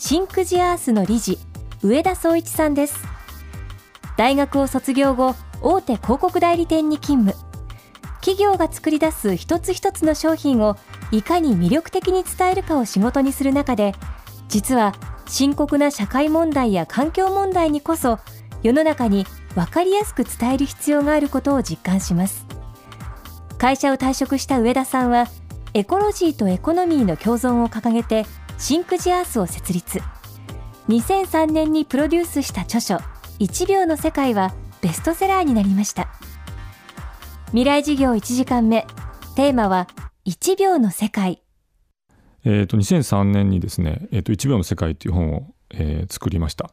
シンクジアースの理事上田総一さんです。大学を卒業後大手広告代理店に勤務。企業が作り出す一つ一つの商品をいかに魅力的に伝えるかを仕事にする中で実は深刻な社会問題や環境問題にこそ世の中に分かりやすく伝える必要があることを実感します。会社を退職した上田さんはエコロジーとエコノミーの共存を掲げてシンクジアースを設立。2003年にプロデュースした著書1秒の世界はベストセラーになりました。未来事業1時間目テーマは1秒の世界。えー、と2003年にですね「えー、と1秒の世界」という本を、えー、作りました。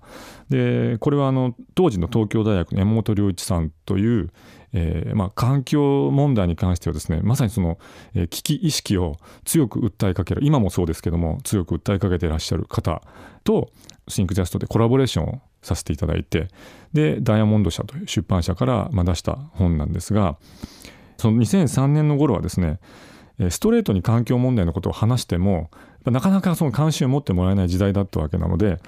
でこれはあの当時の東京大学の山本良一さんという、えーまあ、環境問題に関してはですねまさにその、えー、危機意識を強く訴えかける今もそうですけども強く訴えかけていらっしゃる方とシンクジャストでコラボレーションをさせていただいてでダイヤモンド社という出版社から出した本なんですがその2003年の頃はですねストレートに環境問題のことを話してもなかなかその関心を持ってもらえない時代だったわけなので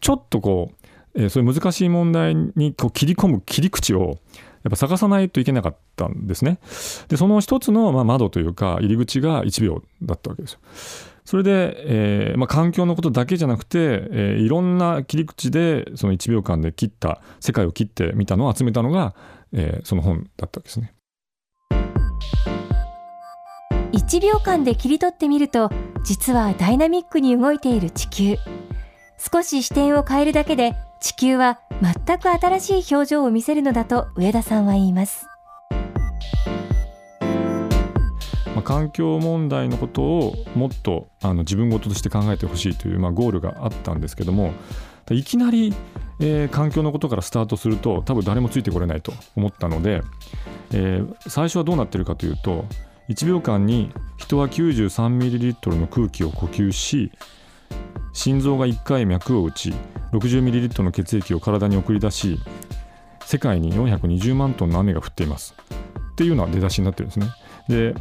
ちょっとこう、えー、そういう難しい問題にこう切り込む切り口をやっぱ探さないといけなかったんですね。でその一つのまあ窓というか入り口が1秒だったわけですよ。それで、えーまあ、環境のことだけじゃなくて、えー、いろんな切り口でその1秒間で切った世界を切ってみたのを集めたのが、えー、その本だったわけですね。1秒間で切り取ってみると実はダイナミックに動いている地球。少し視点を変えるだけで地球は全く新しい表情を見せるのだと上田さんは言います。まあ、環境問題のことをもっとあの自分事として考えてほしいという、まあ、ゴールがあったんですけどもいきなり、えー、環境のことからスタートすると多分誰もついてこれないと思ったので、えー、最初はどうなってるかというと1秒間に人は 93ml の空気を呼吸し心臓が1回脈を打ち 60ml の血液を体に送り出し世界に420万トンの雨が降っていますっていうのは出だしになってるんですね。で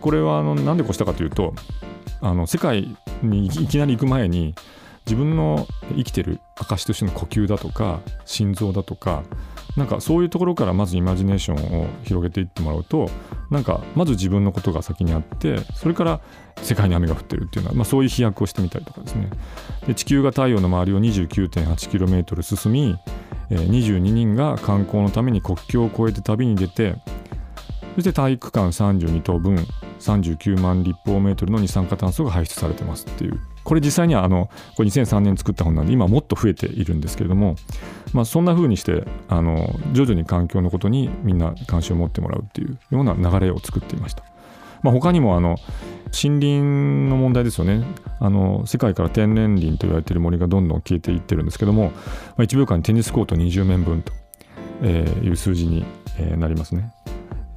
これはあの何でこうしたかというとあの世界にいきなり行く前に自分の生きてる証としての呼吸だとか心臓だとかなんかそういうところからまずイマジネーションを広げていってもらうとなんかまず自分のことが先にあってそれから世界に雨が降ってるっていうのは、まあ、そういう飛躍をしてみたりとかですね。で地球が太陽の周りを 29.8km 進み、えー、22人が観光のために国境を越えて旅に出てそして体育館32棟分39万立方メートルの二酸化炭素が排出されてますっていうこれ実際にはあのこれ2003年作った本なんで今もっと増えているんですけれども、まあ、そんな風にしてあの徐々に環境のことにみんな関心を持ってもらうっていうような流れを作っていました。まあ、他にもあの森林の問題ですよねあの世界から天然林と言われている森がどんどん消えていってるんですけども、まあ、1秒間にテニスコート20面分という数字になりますね。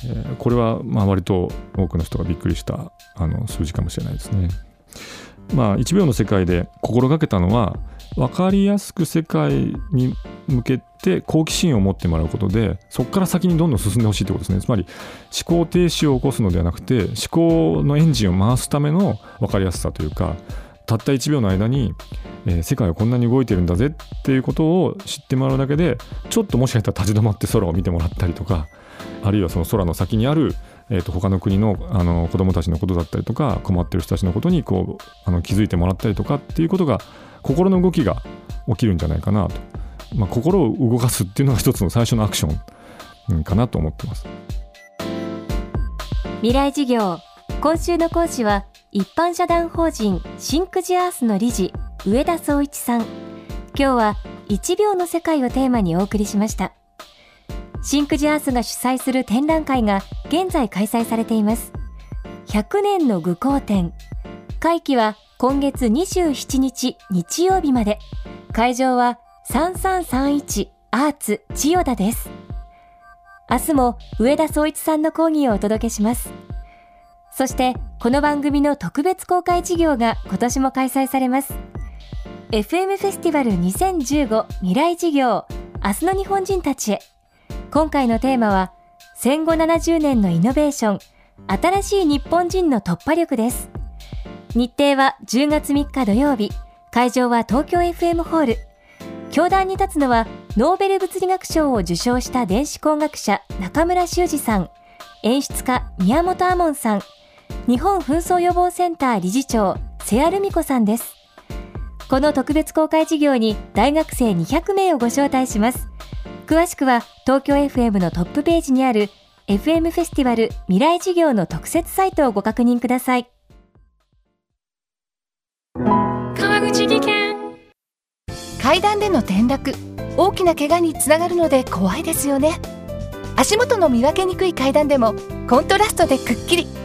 えこれはまあ割と多くの人がびっくりしたあの数字かもしれないですね。まあ、1秒の世界で心がけたのは分かりやすく世界に向けて好奇心を持ってもらうことでそこから先にどんどん進んでほしいということですねつまり思考停止を起こすのではなくて思考のエンジンを回すための分かりやすさというかたった1秒の間に、えー、世界はこんなに動いてるんだぜっていうことを知ってもらうだけでちょっともしかしたら立ち止まって空を見てもらったりとかあるいはその空の先にあるえー、と他の国のあの子どもたちのことだったりとか困ってる人たちのことにこうあの気づいてもらったりとかっていうことが心の動きが起きるんじゃないかなと、まあ、心を動かすっていうのが一つの最初のアクションかなと思ってます。未来事業今週の講師は一般社団法人シンクジアースの理事上田総一さん。今日は1秒の世界をテーマにお送りしました。シンクジアースが主催する展覧会が現在開催されています。100年の愚行展。会期は今月27日日曜日まで。会場は3331アーツ千代田です。明日も上田総一さんの講義をお届けします。そして、この番組の特別公開授業が今年も開催されます。FM フェスティバル2015未来事業明日の日本人たちへ。今回のテーマは、戦後70年のイノベーション、新しい日本人の突破力です。日程は10月3日土曜日、会場は東京 FM ホール。教壇に立つのは、ノーベル物理学賞を受賞した電子工学者中村修二さん、演出家宮本亞門さん、日本紛争予防センター理事長瀬谷ルミ子さんです。この特別公開授業に大学生200名をご招待します。詳しくは東京 FM のトップページにある FM フェスティバル未来事業の特設サイトをご確認ください。川口技研階段での転落大きな怪我につながるので怖いですよね足元の見分けにくい階段でもコントラストでくっきり